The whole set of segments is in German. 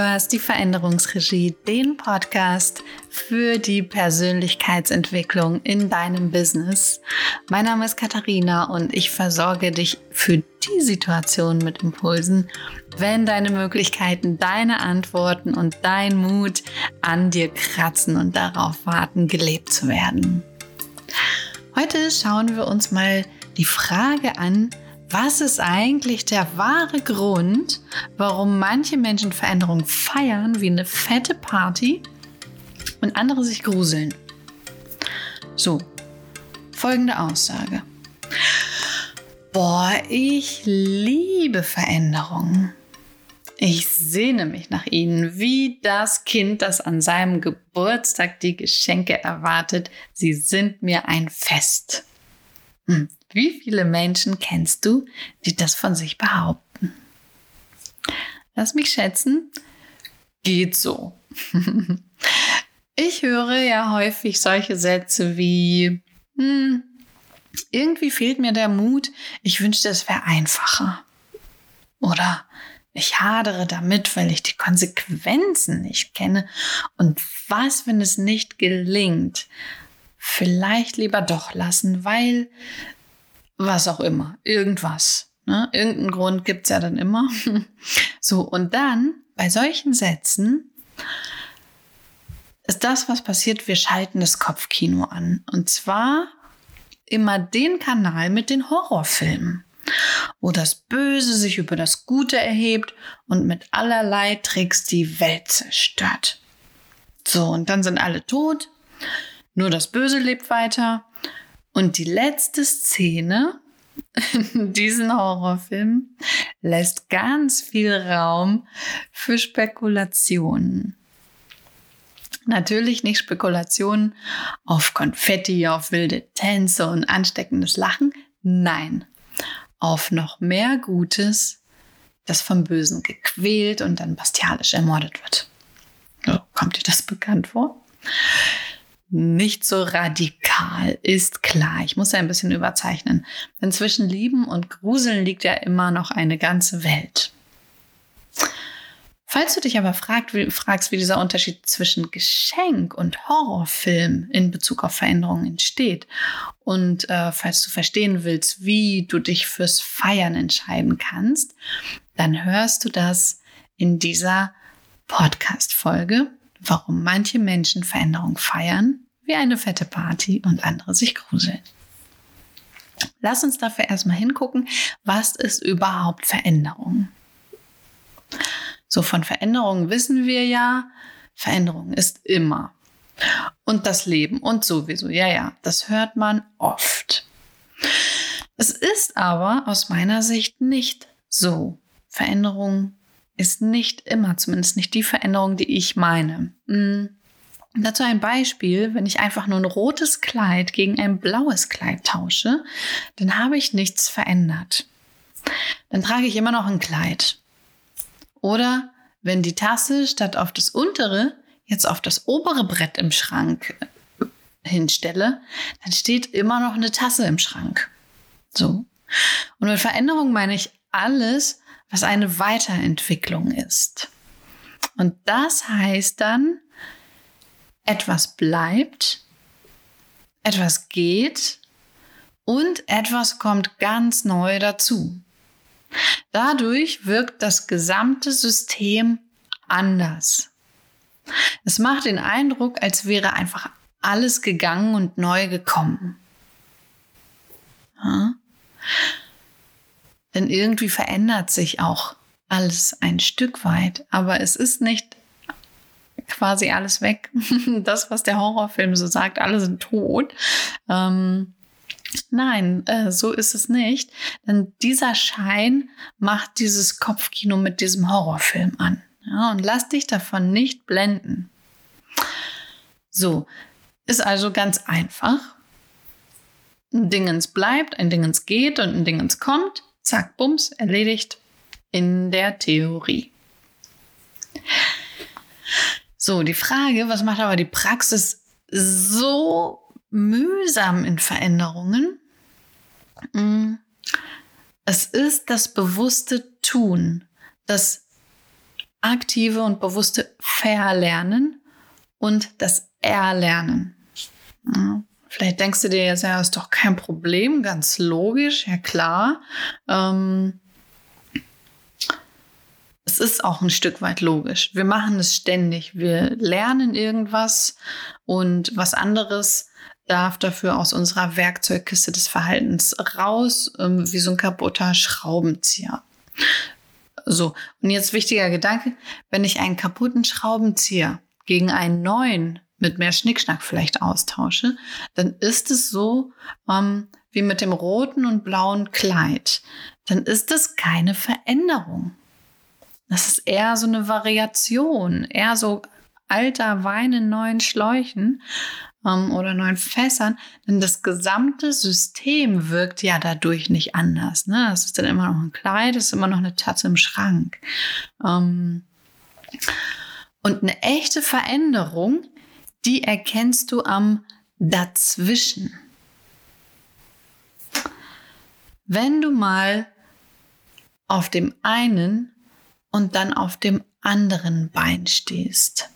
hörst die Veränderungsregie, den Podcast für die Persönlichkeitsentwicklung in deinem Business. Mein Name ist Katharina und ich versorge dich für die Situation mit Impulsen, wenn deine Möglichkeiten, deine Antworten und dein Mut an dir kratzen und darauf warten, gelebt zu werden. Heute schauen wir uns mal die Frage an, was ist eigentlich der wahre Grund, warum manche Menschen Veränderungen feiern wie eine fette Party und andere sich gruseln? So, folgende Aussage. Boah, ich liebe Veränderungen. Ich sehne mich nach ihnen, wie das Kind, das an seinem Geburtstag die Geschenke erwartet. Sie sind mir ein Fest. Hm. Wie viele Menschen kennst du, die das von sich behaupten? Lass mich schätzen, geht so. ich höre ja häufig solche Sätze wie, hm, irgendwie fehlt mir der Mut, ich wünschte, es wäre einfacher. Oder ich hadere damit, weil ich die Konsequenzen nicht kenne. Und was, wenn es nicht gelingt? Vielleicht lieber doch lassen, weil was auch immer, irgendwas. Ne? Irgendeinen Grund gibt es ja dann immer. so, und dann bei solchen Sätzen ist das, was passiert, wir schalten das Kopfkino an. Und zwar immer den Kanal mit den Horrorfilmen, wo das Böse sich über das Gute erhebt und mit allerlei Tricks die Welt zerstört. So, und dann sind alle tot, nur das Böse lebt weiter und die letzte Szene in diesem Horrorfilm lässt ganz viel Raum für Spekulationen. Natürlich nicht Spekulationen auf Konfetti, auf wilde Tänze und ansteckendes Lachen. Nein, auf noch mehr Gutes, das vom Bösen gequält und dann bastialisch ermordet wird. kommt dir das bekannt vor? Nicht so radikal, ist klar. Ich muss ja ein bisschen überzeichnen. Denn zwischen Lieben und Gruseln liegt ja immer noch eine ganze Welt. Falls du dich aber fragt, wie, fragst, wie dieser Unterschied zwischen Geschenk und Horrorfilm in Bezug auf Veränderungen entsteht und äh, falls du verstehen willst, wie du dich fürs Feiern entscheiden kannst, dann hörst du das in dieser Podcast-Folge warum manche Menschen Veränderung feiern, wie eine fette Party und andere sich gruseln. Lass uns dafür erstmal hingucken, was ist überhaupt Veränderung? So von Veränderung wissen wir ja, Veränderung ist immer. Und das Leben und sowieso, ja, ja, das hört man oft. Es ist aber aus meiner Sicht nicht so. Veränderung ist nicht immer, zumindest nicht die Veränderung, die ich meine. Hm. Dazu ein Beispiel, wenn ich einfach nur ein rotes Kleid gegen ein blaues Kleid tausche, dann habe ich nichts verändert. Dann trage ich immer noch ein Kleid. Oder wenn die Tasse statt auf das untere jetzt auf das obere Brett im Schrank hinstelle, dann steht immer noch eine Tasse im Schrank. So. Und mit Veränderung meine ich alles, was eine Weiterentwicklung ist. Und das heißt dann, etwas bleibt, etwas geht und etwas kommt ganz neu dazu. Dadurch wirkt das gesamte System anders. Es macht den Eindruck, als wäre einfach alles gegangen und neu gekommen. Ja? Denn irgendwie verändert sich auch alles ein Stück weit, aber es ist nicht quasi alles weg. Das, was der Horrorfilm so sagt, alle sind tot. Ähm, nein, äh, so ist es nicht. Denn dieser Schein macht dieses Kopfkino mit diesem Horrorfilm an. Ja, und lass dich davon nicht blenden. So, ist also ganz einfach. Ein Dingens bleibt, ein Dingens geht und ein Dingens kommt. Zack, bums, erledigt in der Theorie. So, die Frage, was macht aber die Praxis so mühsam in Veränderungen? Mm, es ist das bewusste Tun, das aktive und bewusste Verlernen und das Erlernen. Vielleicht denkst du dir jetzt, ja, ist doch kein Problem, ganz logisch, ja klar. Ähm, es ist auch ein Stück weit logisch. Wir machen es ständig. Wir lernen irgendwas und was anderes darf dafür aus unserer Werkzeugkiste des Verhaltens raus, ähm, wie so ein kaputter Schraubenzieher. So, und jetzt wichtiger Gedanke, wenn ich einen kaputten Schraubenzieher gegen einen neuen mit mehr Schnickschnack vielleicht austausche, dann ist es so ähm, wie mit dem roten und blauen Kleid. Dann ist es keine Veränderung. Das ist eher so eine Variation, eher so alter Wein in neuen Schläuchen ähm, oder neuen Fässern, denn das gesamte System wirkt ja dadurch nicht anders. Ne? Es ist dann immer noch ein Kleid, es ist immer noch eine Tasse im Schrank. Ähm, und eine echte Veränderung, die erkennst du am Dazwischen. Wenn du mal auf dem einen und dann auf dem anderen Bein stehst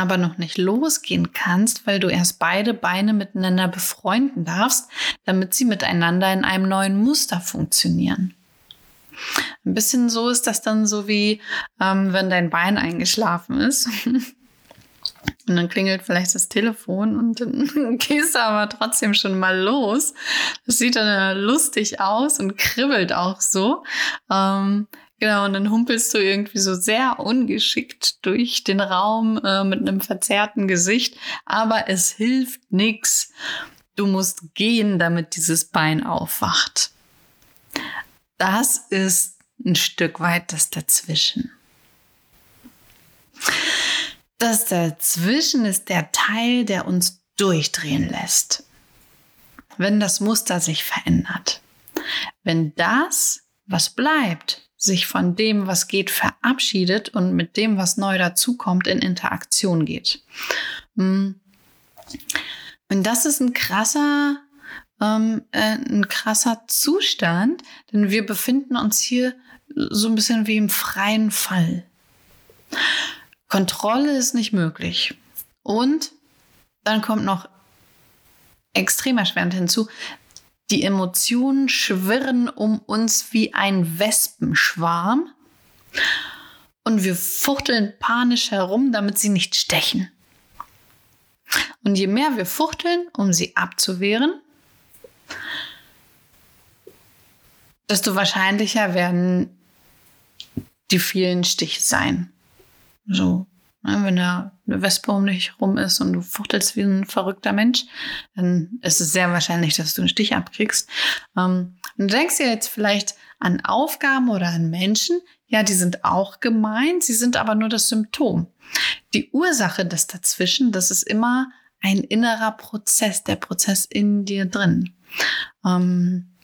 aber noch nicht losgehen kannst, weil du erst beide Beine miteinander befreunden darfst, damit sie miteinander in einem neuen Muster funktionieren. Ein bisschen so ist das dann so wie, ähm, wenn dein Bein eingeschlafen ist. Und dann klingelt vielleicht das Telefon und dann gehst du aber trotzdem schon mal los. Das sieht dann lustig aus und kribbelt auch so. Ähm, Genau, und dann humpelst du irgendwie so sehr ungeschickt durch den Raum äh, mit einem verzerrten Gesicht, aber es hilft nichts. Du musst gehen, damit dieses Bein aufwacht. Das ist ein Stück weit das Dazwischen. Das Dazwischen ist der Teil, der uns durchdrehen lässt. Wenn das Muster sich verändert. Wenn das, was bleibt, sich von dem, was geht, verabschiedet und mit dem, was neu dazukommt, in Interaktion geht. Mm. Und das ist ein krasser, ähm, äh, ein krasser Zustand, denn wir befinden uns hier so ein bisschen wie im freien Fall. Kontrolle ist nicht möglich. Und dann kommt noch extrem erschwerend hinzu, die Emotionen schwirren um uns wie ein Wespenschwarm und wir fuchteln panisch herum, damit sie nicht stechen. Und je mehr wir fuchteln, um sie abzuwehren, desto wahrscheinlicher werden die vielen Stiche sein. So Ne, wenn da eine Wespe um dich rum ist und du fuchtelst wie ein verrückter Mensch, dann ist es sehr wahrscheinlich, dass du einen Stich abkriegst. Ähm, und du denkst dir jetzt vielleicht an Aufgaben oder an Menschen. Ja, die sind auch gemeint, sie sind aber nur das Symptom. Die Ursache des Dazwischen, das ist immer ein innerer Prozess, der Prozess in dir drin. Ähm,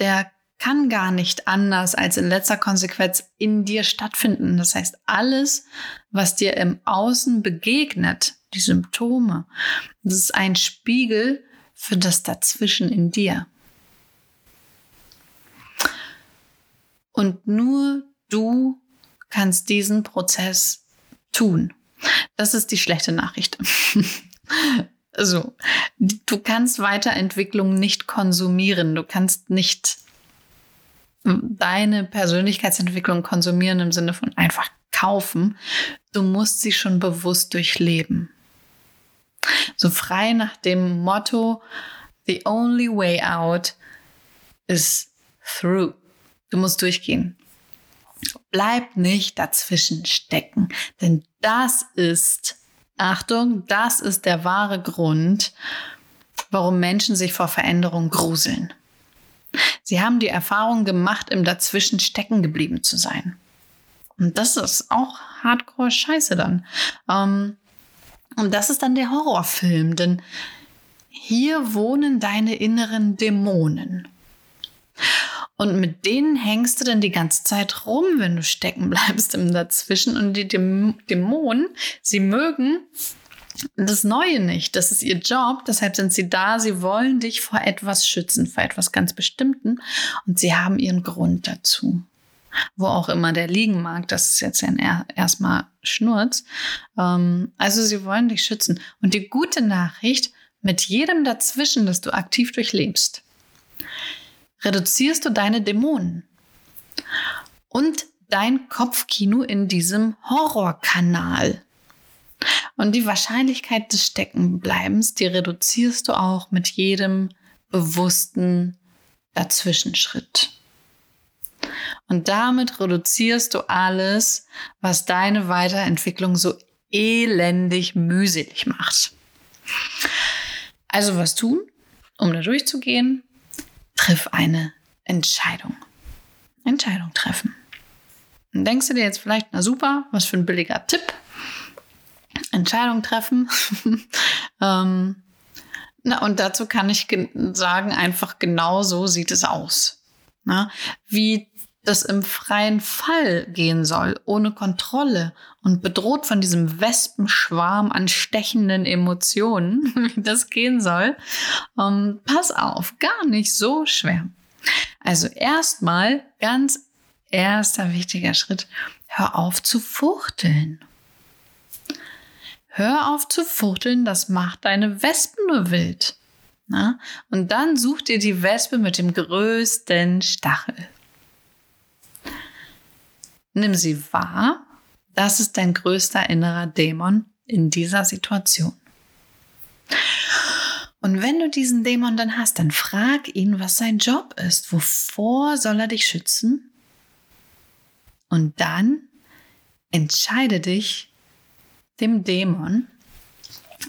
der kann gar nicht anders als in letzter Konsequenz in dir stattfinden. Das heißt, alles, was dir im Außen begegnet, die Symptome, das ist ein Spiegel für das Dazwischen in dir. Und nur du kannst diesen Prozess tun. Das ist die schlechte Nachricht. so, du kannst Weiterentwicklung nicht konsumieren. Du kannst nicht deine Persönlichkeitsentwicklung konsumieren im Sinne von einfach kaufen. Du musst sie schon bewusst durchleben. So frei nach dem Motto, the only way out is through. Du musst durchgehen. Bleib nicht dazwischen stecken, denn das ist, Achtung, das ist der wahre Grund, warum Menschen sich vor Veränderung gruseln. Sie haben die Erfahrung gemacht, im Dazwischen stecken geblieben zu sein. Und das ist auch hardcore scheiße dann. Ähm, und das ist dann der Horrorfilm, denn hier wohnen deine inneren Dämonen. Und mit denen hängst du dann die ganze Zeit rum, wenn du stecken bleibst im Dazwischen. Und die Dämonen, sie mögen das Neue nicht. Das ist ihr Job, deshalb sind sie da. Sie wollen dich vor etwas schützen, vor etwas ganz Bestimmten und sie haben ihren Grund dazu. wo auch immer der liegen mag. Das ist jetzt erstmal Schnurz. Ähm, also sie wollen dich schützen. Und die gute Nachricht, mit jedem dazwischen, das du aktiv durchlebst, reduzierst du deine Dämonen und dein Kopfkino in diesem Horrorkanal. Und die Wahrscheinlichkeit des Steckenbleibens, die reduzierst du auch mit jedem bewussten Dazwischenschritt. Und damit reduzierst du alles, was deine Weiterentwicklung so elendig mühselig macht. Also was tun, um da durchzugehen? Triff eine Entscheidung. Entscheidung treffen. Dann denkst du dir jetzt vielleicht, na super, was für ein billiger Tipp. Entscheidung treffen. ähm, na, und dazu kann ich sagen, einfach genau so sieht es aus. Na, wie das im freien Fall gehen soll, ohne Kontrolle und bedroht von diesem Wespenschwarm an stechenden Emotionen, wie das gehen soll, ähm, pass auf, gar nicht so schwer. Also erstmal ganz erster wichtiger Schritt, hör auf zu fuchteln. Hör auf zu fuchteln, das macht deine Wespen nur wild. Na? Und dann such dir die Wespe mit dem größten Stachel. Nimm sie wahr. Das ist dein größter innerer Dämon in dieser Situation. Und wenn du diesen Dämon dann hast, dann frag ihn, was sein Job ist. Wovor soll er dich schützen? Und dann entscheide dich, dem Dämon,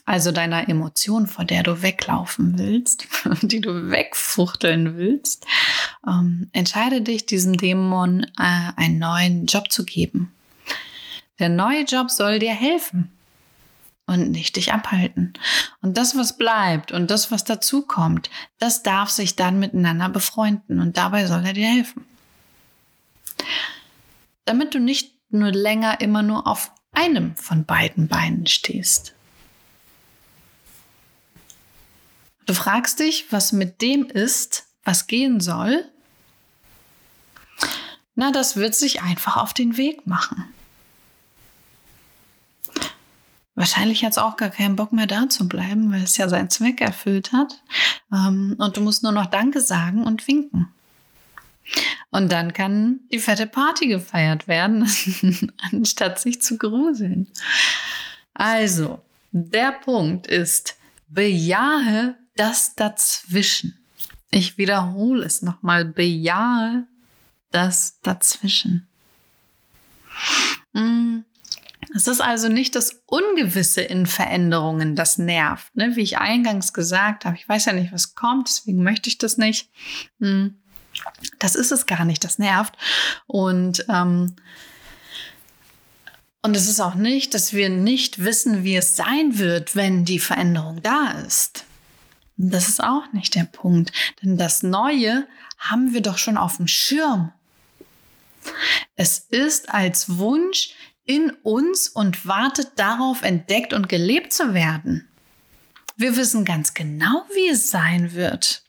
also deiner Emotion, vor der du weglaufen willst, die du wegfuchteln willst, ähm, entscheide dich, diesem Dämon äh, einen neuen Job zu geben. Der neue Job soll dir helfen und nicht dich abhalten. Und das, was bleibt und das, was dazukommt, das darf sich dann miteinander befreunden und dabei soll er dir helfen. Damit du nicht nur länger immer nur auf einem von beiden Beinen stehst. Du fragst dich, was mit dem ist, was gehen soll. Na, das wird sich einfach auf den Weg machen. Wahrscheinlich hat es auch gar keinen Bock mehr da zu bleiben, weil es ja seinen Zweck erfüllt hat. Ähm, und du musst nur noch Danke sagen und winken. Und dann kann die fette Party gefeiert werden, anstatt sich zu gruseln. Also, der Punkt ist, bejahe das Dazwischen. Ich wiederhole es nochmal, bejahe das Dazwischen. Mm. Es ist also nicht das Ungewisse in Veränderungen, das nervt. Ne? Wie ich eingangs gesagt habe, ich weiß ja nicht, was kommt, deswegen möchte ich das nicht. Mm. Das ist es gar nicht, das nervt. Und, ähm, und es ist auch nicht, dass wir nicht wissen, wie es sein wird, wenn die Veränderung da ist. Das ist auch nicht der Punkt. Denn das Neue haben wir doch schon auf dem Schirm. Es ist als Wunsch in uns und wartet darauf, entdeckt und gelebt zu werden. Wir wissen ganz genau, wie es sein wird.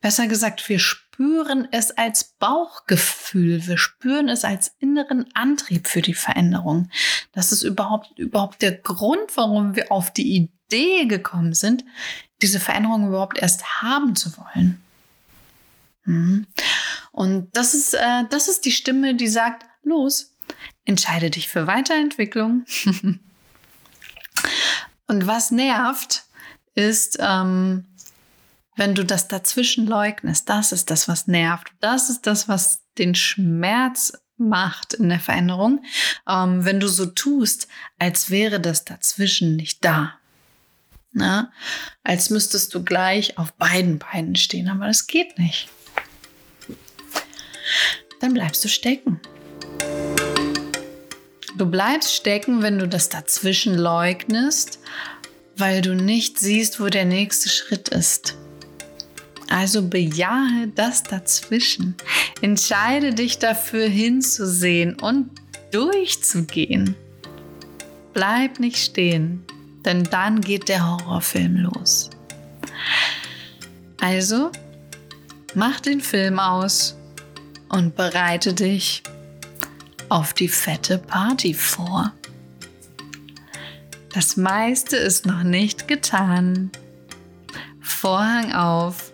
Besser gesagt, wir spüren es als Bauchgefühl. Wir spüren es als inneren Antrieb für die Veränderung. Das ist überhaupt, überhaupt der Grund, warum wir auf die Idee gekommen sind, diese Veränderung überhaupt erst haben zu wollen. Mhm. Und das ist, äh, das ist die Stimme, die sagt, los, entscheide dich für Weiterentwicklung. Und was nervt, ist, ähm, wenn du das dazwischen leugnest, das ist das, was nervt. Das ist das, was den Schmerz macht in der Veränderung, ähm, wenn du so tust, als wäre das dazwischen nicht da. Na? Als müsstest du gleich auf beiden Beinen stehen, aber das geht nicht. Dann bleibst du stecken. Du bleibst stecken, wenn du das dazwischen leugnest, weil du nicht siehst, wo der nächste Schritt ist. Also bejahe das dazwischen. Entscheide dich dafür hinzusehen und durchzugehen. Bleib nicht stehen, denn dann geht der Horrorfilm los. Also, mach den Film aus und bereite dich auf die fette Party vor. Das meiste ist noch nicht getan. Vorhang auf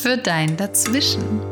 für dein Dazwischen.